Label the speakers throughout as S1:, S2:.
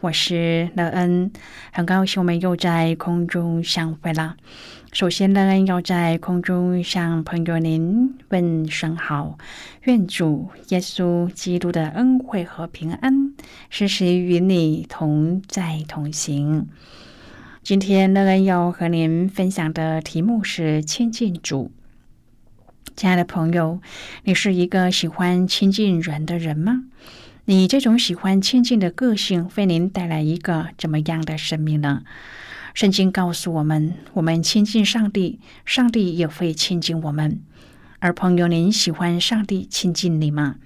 S1: 我是乐恩，很高兴我们又在空中相会了。首先，乐恩要在空中向朋友您问声好，愿主耶稣基督的恩惠和平安时时与你同在同行。今天，乐恩要和您分享的题目是亲近主。亲爱的朋友，你是一个喜欢亲近人的人吗？你这种喜欢亲近的个性，为您带来一个怎么样的生命呢？圣经告诉我们，我们亲近上帝，上帝也会亲近我们。而朋友，您喜欢上帝亲近你吗？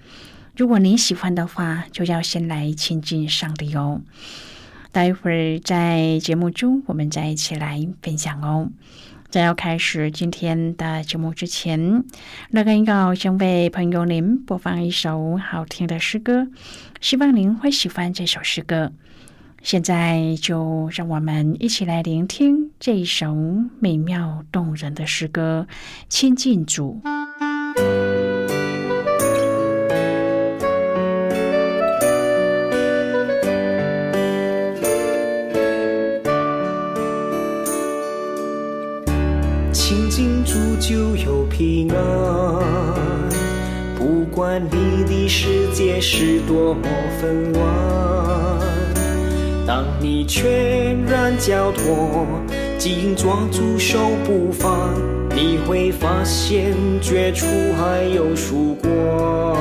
S1: 如果您喜欢的话，就要先来亲近上帝哦。待会儿在节目中，我们再一起来分享哦。在要开始今天的节目之前，那个要先为朋友您播放一首好听的诗歌，希望您会喜欢这首诗歌。现在就让我们一起来聆听这一首美妙动人的诗歌《亲近主》。
S2: 平安，不管你的世界是多么纷乱。当你全然交托，紧抓住手不放，你会发现绝处还有曙光。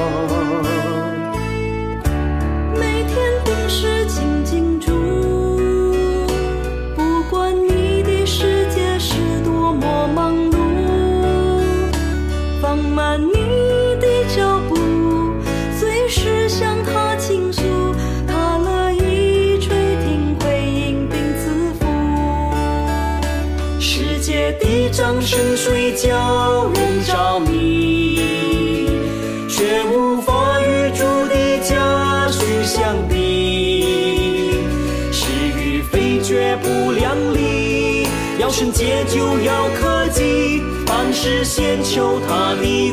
S2: 是先求他的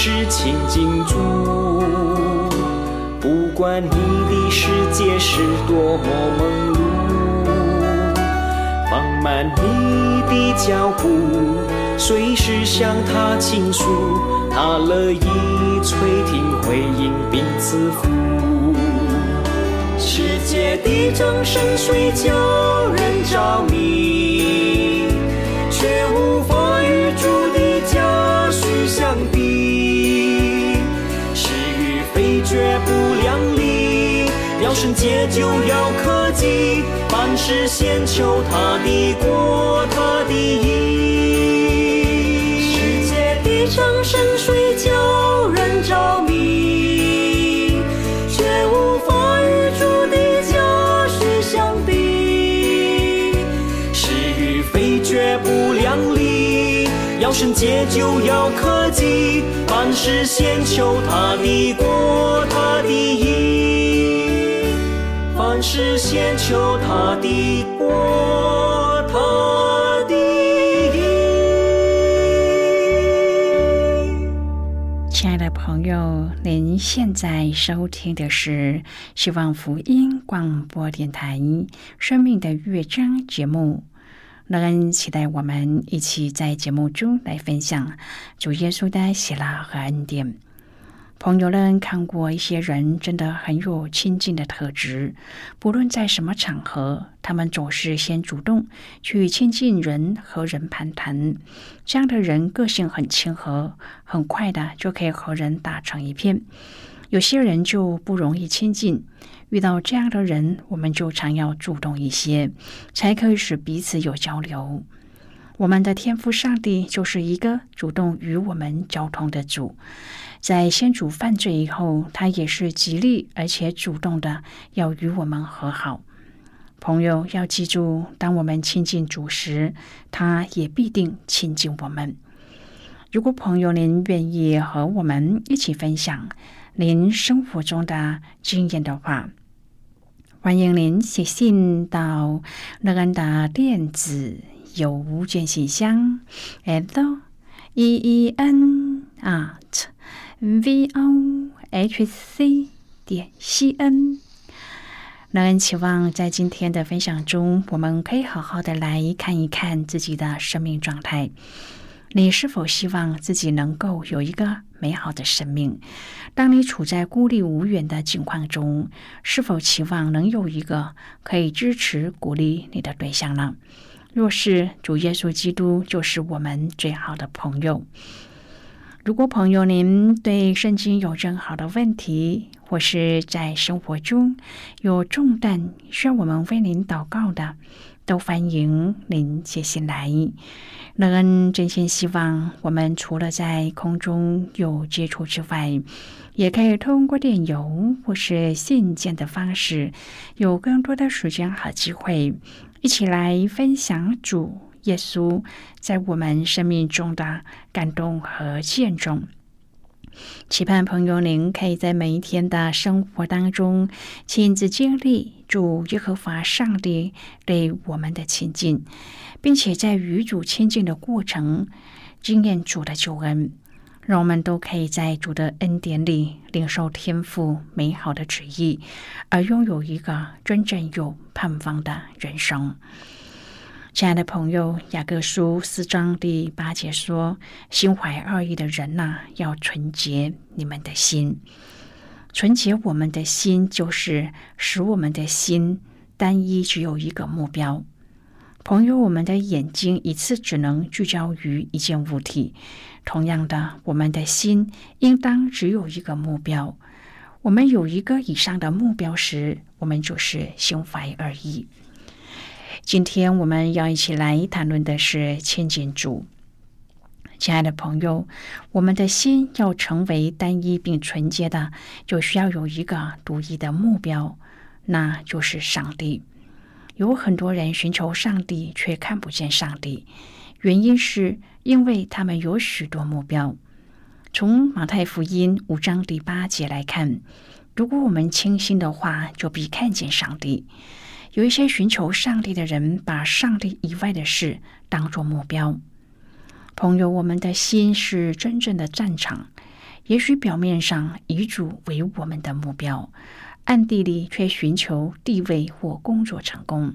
S2: 是亲近主，不管你的世界是多么忙碌，放慢你的脚步，随时向他倾诉，他乐意垂听回应并赐福。世界的掌声虽叫人着迷，要圣洁就要克己，凡事先求他的国，他的义。世界的掌声水叫人着迷，却无法与主的家婿相比。是与非绝不量力，要圣洁就要克己。凡事先求他的国，他的义；是先求他的国，他的义。
S1: 亲爱的朋友，您现在收听的是希望福音广播电台《生命的乐章》节目。乐恩期待我们一起在节目中来分享主耶稣的喜乐和恩典。朋友们看过一些人真的很有亲近的特质，不论在什么场合，他们总是先主动去亲近人和人攀谈。这样的人个性很亲和，很快的就可以和人打成一片。有些人就不容易亲近，遇到这样的人，我们就常要主动一些，才可以使彼此有交流。我们的天赋上帝就是一个主动与我们交通的主。在先祖犯罪以后，他也是极力而且主动的要与我们和好。朋友要记住，当我们亲近主时，他也必定亲近我们。如果朋友您愿意和我们一起分享您生活中的经验的话，欢迎您写信到乐安的电子邮件信箱：l e e n at。v o h c 点 c n，乐恩期望在今天的分享中，我们可以好好的来看一看自己的生命状态。你是否希望自己能够有一个美好的生命？当你处在孤立无援的境况中，是否期望能有一个可以支持、鼓励你的对象呢？若是主耶稣基督就是我们最好的朋友。如果朋友您对圣经有任何的问题，或是在生活中有重担需要我们为您祷告的，都欢迎您写信来。乐恩真心希望我们除了在空中有接触之外，也可以通过电邮或是信件的方式，有更多的时间和机会，一起来分享主。耶稣在我们生命中的感动和见证，期盼朋友您可以在每一天的生活当中亲自经历主耶和华上帝对我们的亲近，并且在与主亲近的过程经验主的救恩，让我们都可以在主的恩典里领受天赋美好的旨意，而拥有一个真正有盼望的人生。亲爱的朋友，雅各书四章第八节说：“心怀二意的人呐，要纯洁你们的心。纯洁我们的心，就是使我们的心单一，只有一个目标。朋友，我们的眼睛一次只能聚焦于一件物体。同样的，我们的心应当只有一个目标。我们有一个以上的目标时，我们就是心怀二意。”今天我们要一起来谈论的是千金主。亲爱的朋友，我们的心要成为单一并纯洁的，就需要有一个独一的目标，那就是上帝。有很多人寻求上帝，却看不见上帝，原因是因为他们有许多目标。从马太福音五章第八节来看，如果我们清心的话，就必看见上帝。有一些寻求上帝的人，把上帝以外的事当作目标。朋友，我们的心是真正的战场，也许表面上以主为我们的目标，暗地里却寻求地位或工作成功。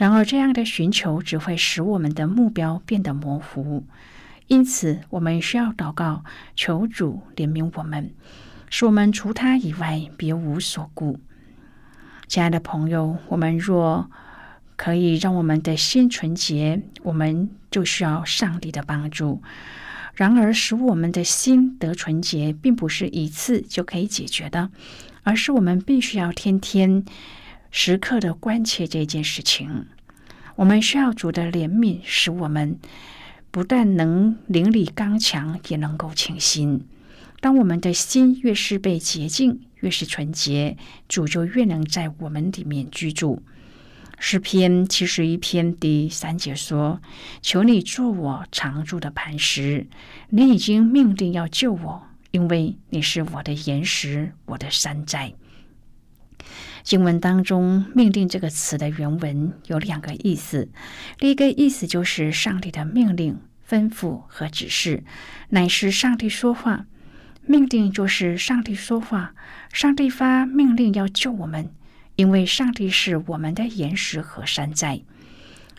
S1: 然而，这样的寻求只会使我们的目标变得模糊。因此，我们需要祷告，求主怜悯我们，使我们除他以外别无所顾。亲爱的朋友，我们若可以让我们的心纯洁，我们就需要上帝的帮助。然而，使我们的心得纯洁，并不是一次就可以解决的，而是我们必须要天天、时刻的关切这件事情。我们需要主的怜悯，使我们不但能灵里刚强，也能够清心。当我们的心越是被洁净，越是纯洁，主就越能在我们里面居住。诗篇七十一篇第三节说：“求你做我常住的磐石，你已经命定要救我，因为你是我的岩石，我的山寨。”经文当中“命定”这个词的原文有两个意思，第一个意思就是上帝的命令、吩咐和指示，乃是上帝说话。命定就是上帝说话，上帝发命令要救我们，因为上帝是我们的岩石和山寨。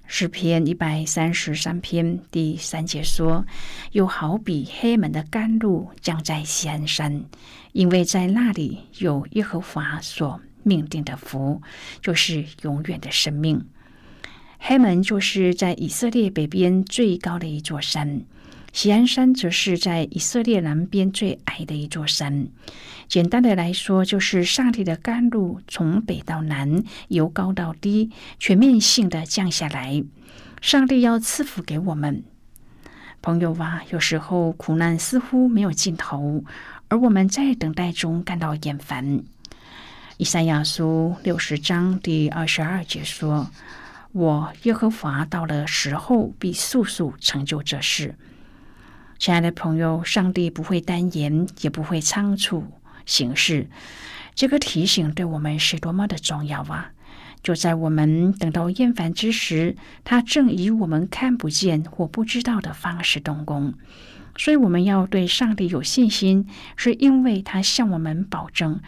S1: 诗篇一百三十三篇第三节说：“又好比黑门的甘露降在西安山，因为在那里有耶和华所命定的福，就是永远的生命。”黑门就是在以色列北边最高的一座山。喜安山则是在以色列南边最矮的一座山。简单的来说，就是上帝的甘露从北到南，由高到低，全面性的降下来。上帝要赐福给我们，朋友啊，有时候苦难似乎没有尽头，而我们在等待中感到厌烦。以赛亚书六十章第二十二节说：“我耶和华到了时候，必速速成就这事。”亲爱的朋友，上帝不会单言，也不会仓促行事。这个提醒对我们是多么的重要啊！就在我们等到厌烦之时，他正以我们看不见或不知道的方式动工。所以，我们要对上帝有信心，是因为他向我们保证，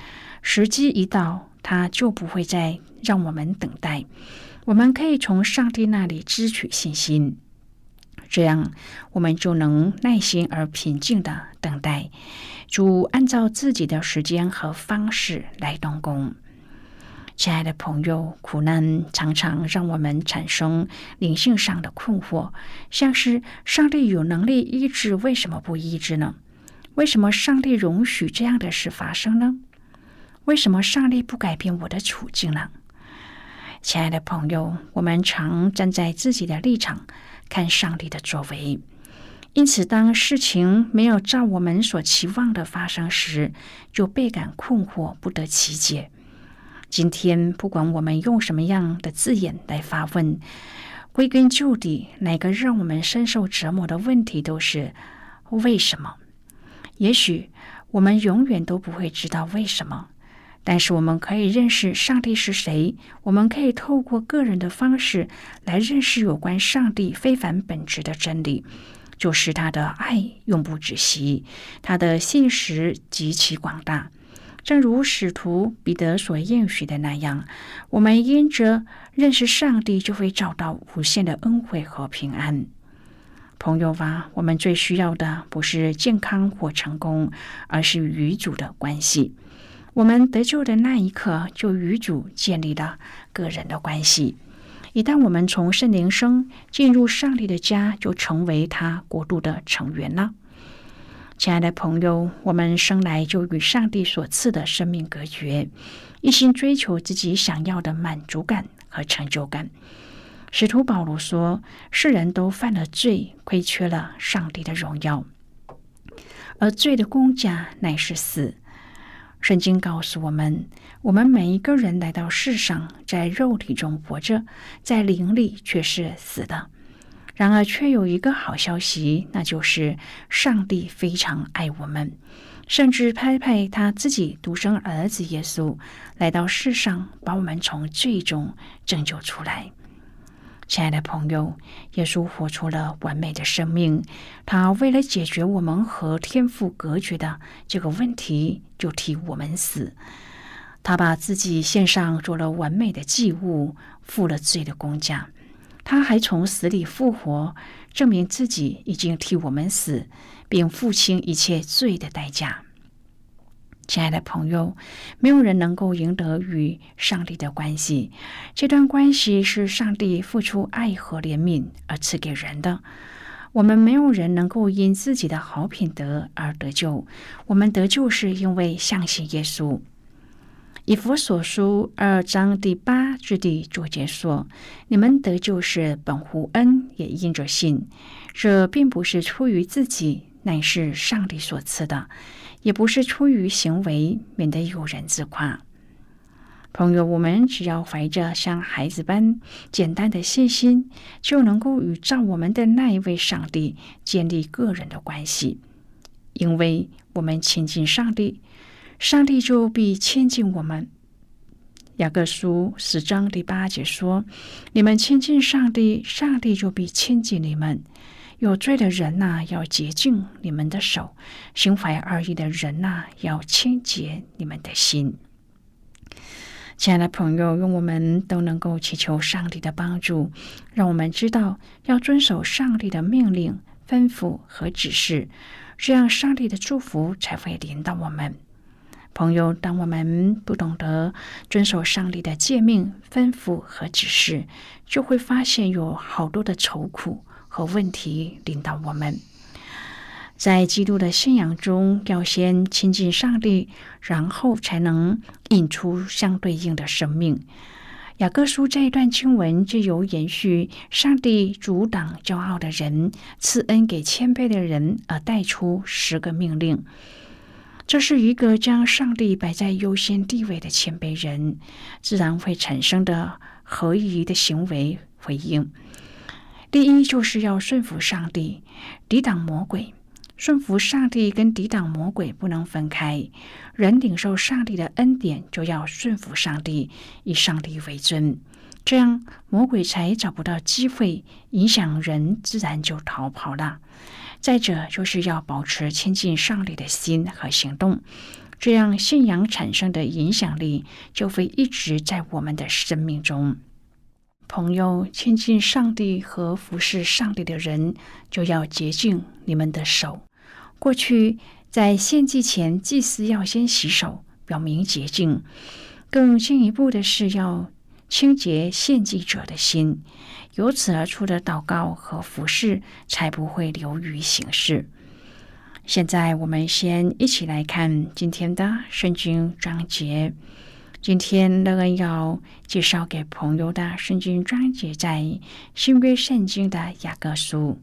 S1: 时机一到，他就不会再让我们等待。我们可以从上帝那里支取信心。这样，我们就能耐心而平静的等待主按照自己的时间和方式来动工。亲爱的朋友，苦难常常让我们产生灵性上的困惑，像是上帝有能力医治，为什么不医治呢？为什么上帝容许这样的事发生呢？为什么上帝不改变我的处境呢？亲爱的朋友，我们常站在自己的立场。看上帝的作为，因此，当事情没有照我们所期望的发生时，就倍感困惑，不得其解。今天，不管我们用什么样的字眼来发问，归根究底，哪个让我们深受折磨的问题，都是为什么？也许我们永远都不会知道为什么。但是我们可以认识上帝是谁，我们可以透过个人的方式来认识有关上帝非凡本质的真理，就是他的爱永不止息，他的信实极其广大。正如使徒彼得所应许的那样，我们因着认识上帝，就会找到无限的恩惠和平安。朋友啊，我们最需要的不是健康或成功，而是与主的关系。我们得救的那一刻，就与主建立了个人的关系。一旦我们从圣灵生进入上帝的家，就成为他国度的成员了。亲爱的朋友，我们生来就与上帝所赐的生命隔绝，一心追求自己想要的满足感和成就感。使徒保罗说：“世人都犯了罪，亏缺了上帝的荣耀，而罪的公价乃是死。”圣经告诉我们，我们每一个人来到世上，在肉体中活着，在灵里却是死的。然而，却有一个好消息，那就是上帝非常爱我们，甚至拍拍他自己独生儿子耶稣来到世上，把我们从罪中拯救出来。亲爱的朋友，耶稣活出了完美的生命。他为了解决我们和天父隔绝的这个问题，就替我们死。他把自己献上，做了完美的祭物，付了罪的工价。他还从死里复活，证明自己已经替我们死，并付清一切罪的代价。亲爱的朋友，没有人能够赢得与上帝的关系。这段关系是上帝付出爱和怜悯而赐给人的。我们没有人能够因自己的好品德而得救。我们得救是因为相信耶稣。以佛所书二章第八至第九节说：“你们得救是本乎恩，也因着信。这并不是出于自己，乃是上帝所赐的。”也不是出于行为，免得有人自夸。朋友，我们只要怀着像孩子般简单的信心，就能够与照我们的那一位上帝建立个人的关系。因为我们亲近上帝，上帝就必亲近我们。雅各书十章第八节说：“你们亲近上帝，上帝就必亲近你们。”有罪的人呐，要洁净你们的手；心怀二意的人呐，要清洁你们的心。亲爱的朋友，愿我们都能够祈求上帝的帮助，让我们知道要遵守上帝的命令、吩咐和指示，这样上帝的祝福才会临到我们。朋友，当我们不懂得遵守上帝的诫命、吩咐和指示，就会发现有好多的愁苦和问题领导我们。在基督的信仰中，要先亲近上帝，然后才能引出相对应的生命。雅各书这一段经文就由延续上帝阻挡骄傲的人，赐恩给谦卑的人，而带出十个命令。这是一个将上帝摆在优先地位的谦卑人，自然会产生的合宜的行为回应。第一，就是要顺服上帝，抵挡魔鬼。顺服上帝跟抵挡魔鬼不能分开。人领受上帝的恩典，就要顺服上帝，以上帝为尊，这样魔鬼才找不到机会影响人，自然就逃跑了。再者，就是要保持亲近上帝的心和行动，这样信仰产生的影响力就会一直在我们的生命中。朋友，亲近上帝和服侍上帝的人，就要洁净你们的手。过去在献祭前，祭司要先洗手，表明洁净。更进一步的是要清洁献祭者的心。由此而出的祷告和服饰才不会流于形式。现在，我们先一起来看今天的圣经章节。今天乐恩要介绍给朋友的圣经章节，在新约圣经的雅各书。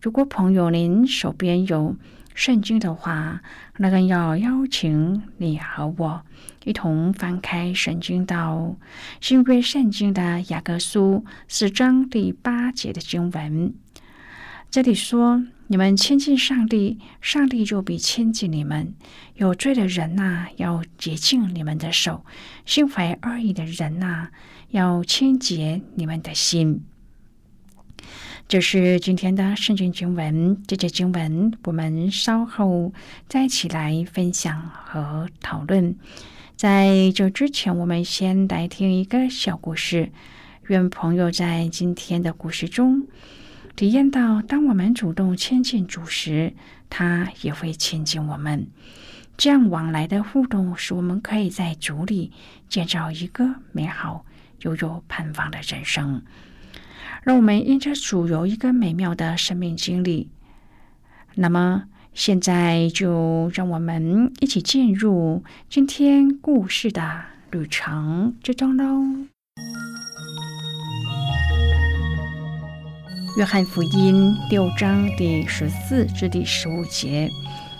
S1: 如果朋友您手边有圣经的话，乐恩要邀请你和我。一同翻开圣经到新约圣经的雅各书四章第八节的经文，这里说：“你们亲近上帝，上帝就比亲近你们。有罪的人呐，要洁净你们的手；心怀恶意的人呐，要清洁你们的心。”这是今天的圣经经文。这节经文我们稍后再一起来分享和讨论。在这之前，我们先来听一个小故事。愿朋友在今天的故事中体验到，当我们主动亲近主时，他也会亲近我们。这样往来的互动，使我们可以在主里建造一个美好又有盼望的人生。让我们因着主有一个美妙的生命经历。那么。现在就让我们一起进入今天故事的旅程之中喽。约翰福音六章第十四至第十五节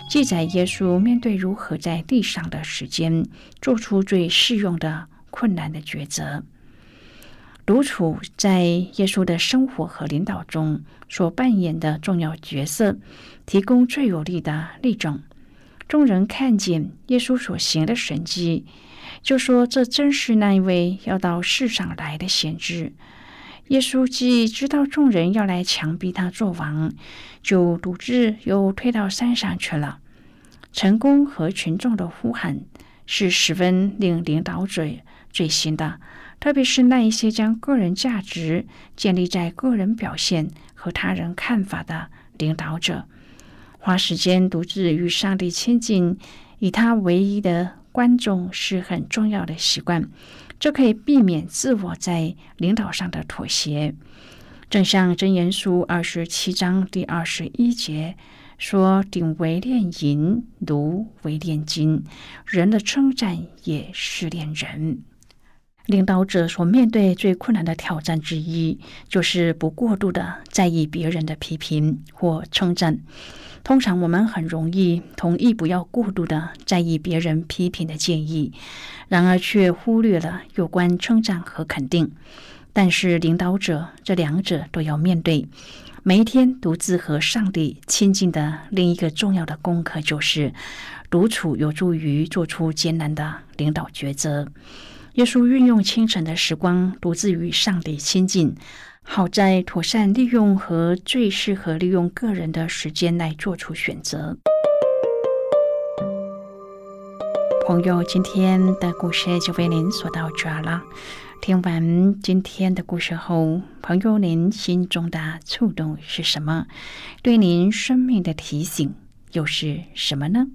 S1: 记载，耶稣面对如何在地上的时间做出最适用的困难的抉择。独处在耶稣的生活和领导中所扮演的重要角色。提供最有力的例证，众人看见耶稣所行的神迹，就说这真是那一位要到世上来的先知。耶稣既知道众人要来强逼他做王，就独自又退到山上去了。成功和群众的呼喊是十分令领导者最心的，特别是那一些将个人价值建立在个人表现和他人看法的领导者。花时间独自与上帝亲近，以他唯一的观众是很重要的习惯，这可以避免自我在领导上的妥协。正像真言书二十七章第二十一节说：“鼎为炼银，炉为炼金，人的称赞也是炼人。”领导者所面对最困难的挑战之一，就是不过度的在意别人的批评或称赞。通常我们很容易同意不要过度的在意别人批评的建议，然而却忽略了有关称赞和肯定。但是领导者这两者都要面对。每一天独自和上帝亲近的另一个重要的功课，就是独处有助于做出艰难的领导抉择。耶稣运用清晨的时光独自与上帝亲近，好在妥善利用和最适合利用个人的时间来做出选择。朋友，今天的故事就为您说到这了。听完今天的故事后，朋友，您心中的触动是什么？对您生命的提醒又是什么呢？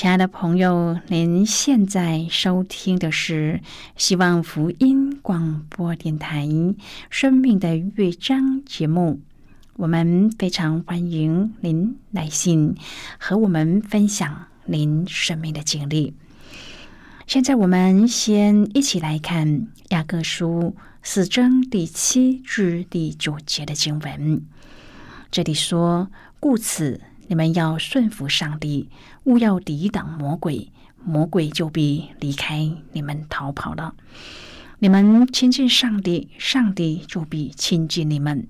S1: 亲爱的朋友，您现在收听的是希望福音广播电台《生命的乐章》节目。我们非常欢迎您来信和我们分享您生命的经历。现在，我们先一起来看雅各书四章第七至第九节的经文。这里说：“故此。”你们要顺服上帝，勿要抵挡魔鬼，魔鬼就必离开你们逃跑了。你们亲近上帝，上帝就必亲近你们。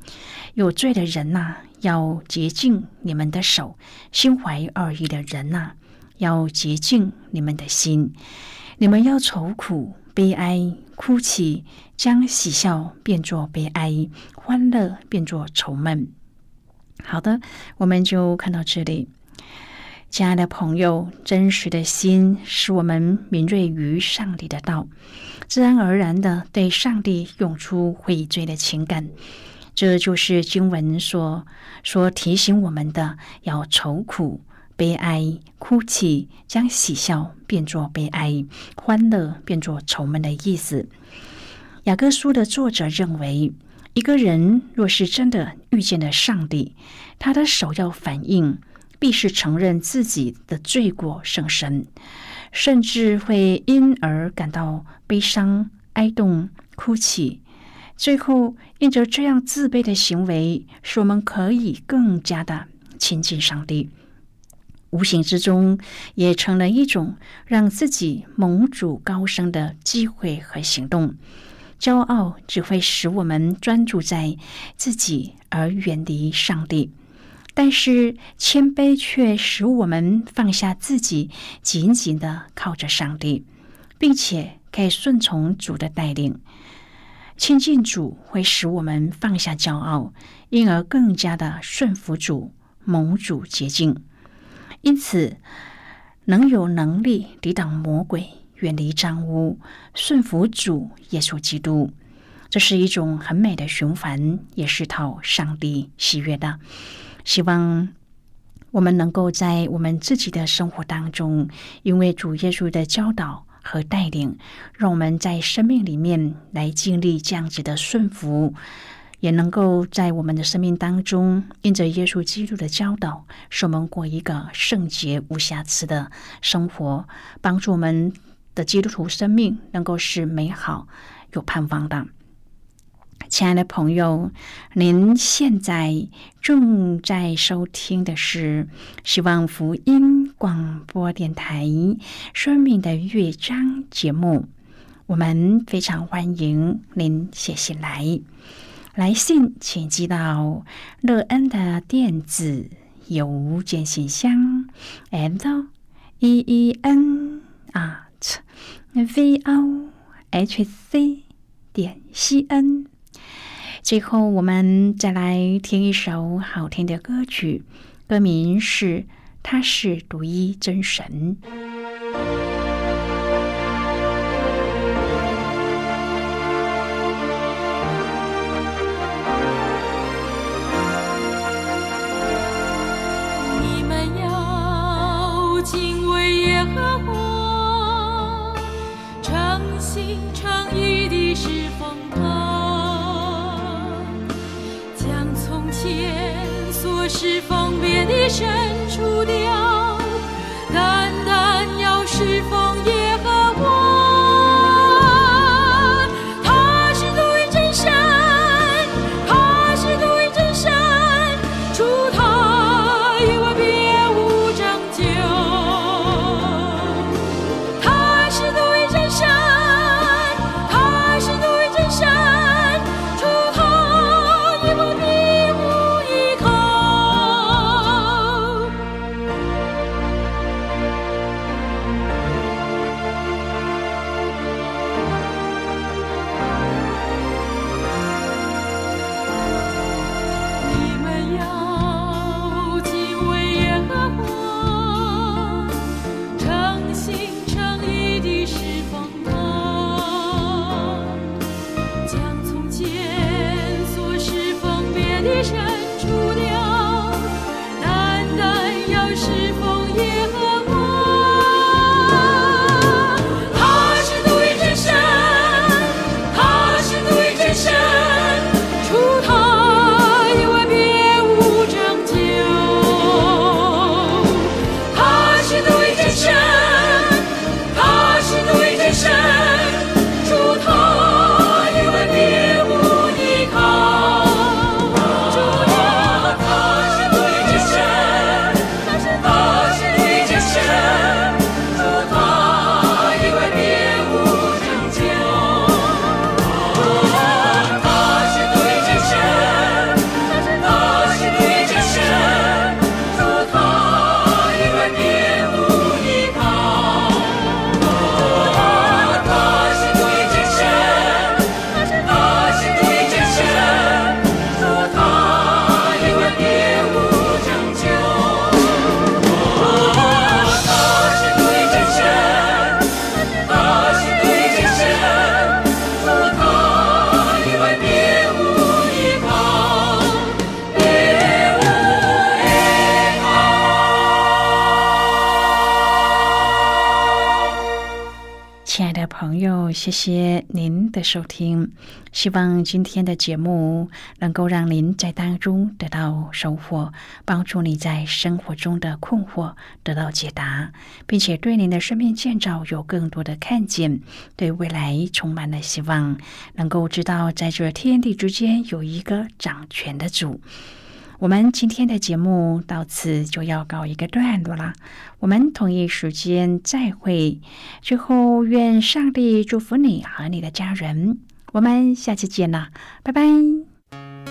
S1: 有罪的人呐，要洁净你们的手；心怀恶意的人呐，要洁净你们的心。你们要愁苦、悲哀、哭泣，将喜笑变作悲哀，欢乐变作愁闷。好的，我们就看到这里。亲爱的朋友，真实的心使我们敏锐于上帝的道，自然而然的对上帝涌出悔罪的情感。这就是经文所说提醒我们的：要愁苦、悲哀、哭泣，将喜笑变作悲哀，欢乐变作愁闷的意思。雅各书的作者认为。一个人若是真的遇见了上帝，他的首要反应必是承认自己的罪过圣神，甚至会因而感到悲伤、哀痛、哭泣。最后，因着这样自卑的行为，使我们可以更加的亲近上帝，无形之中也成了一种让自己蒙主高升的机会和行动。骄傲只会使我们专注在自己而远离上帝，但是谦卑却使我们放下自己，紧紧的靠着上帝，并且可以顺从主的带领。亲近主会使我们放下骄傲，因而更加的顺服主，蒙主洁净，因此能有能力抵挡魔鬼。远离脏污，顺服主耶稣基督，这是一种很美的循环，也是讨上帝喜悦的。希望我们能够在我们自己的生活当中，因为主耶稣的教导和带领，让我们在生命里面来经历这样子的顺服，也能够在我们的生命当中，因着耶稣基督的教导，使我们过一个圣洁无瑕疵的生活，帮助我们。的基督徒生命能够是美好有盼望的，亲爱的朋友，您现在正在收听的是希望福音广播电台《生命的乐章》节目。我们非常欢迎您写信来，来信请寄到乐恩的电子邮件信箱，l e e n 啊。V o h c 点 c n。最后，我们再来听一首好听的歌曲，歌名是《他是独一真神》。
S2: 是风别的深处的爱
S1: 的神，处。谢谢您的收听。希望今天的节目能够让您在当中得到收获，帮助你在生活中的困惑得到解答，并且对您的生命建造有更多的看见，对未来充满了希望。能够知道，在这天地之间有一个掌权的主。我们今天的节目到此就要告一个段落了，我们同一时间再会。最后，愿上帝祝福你和你的家人。我们下期见了，拜拜。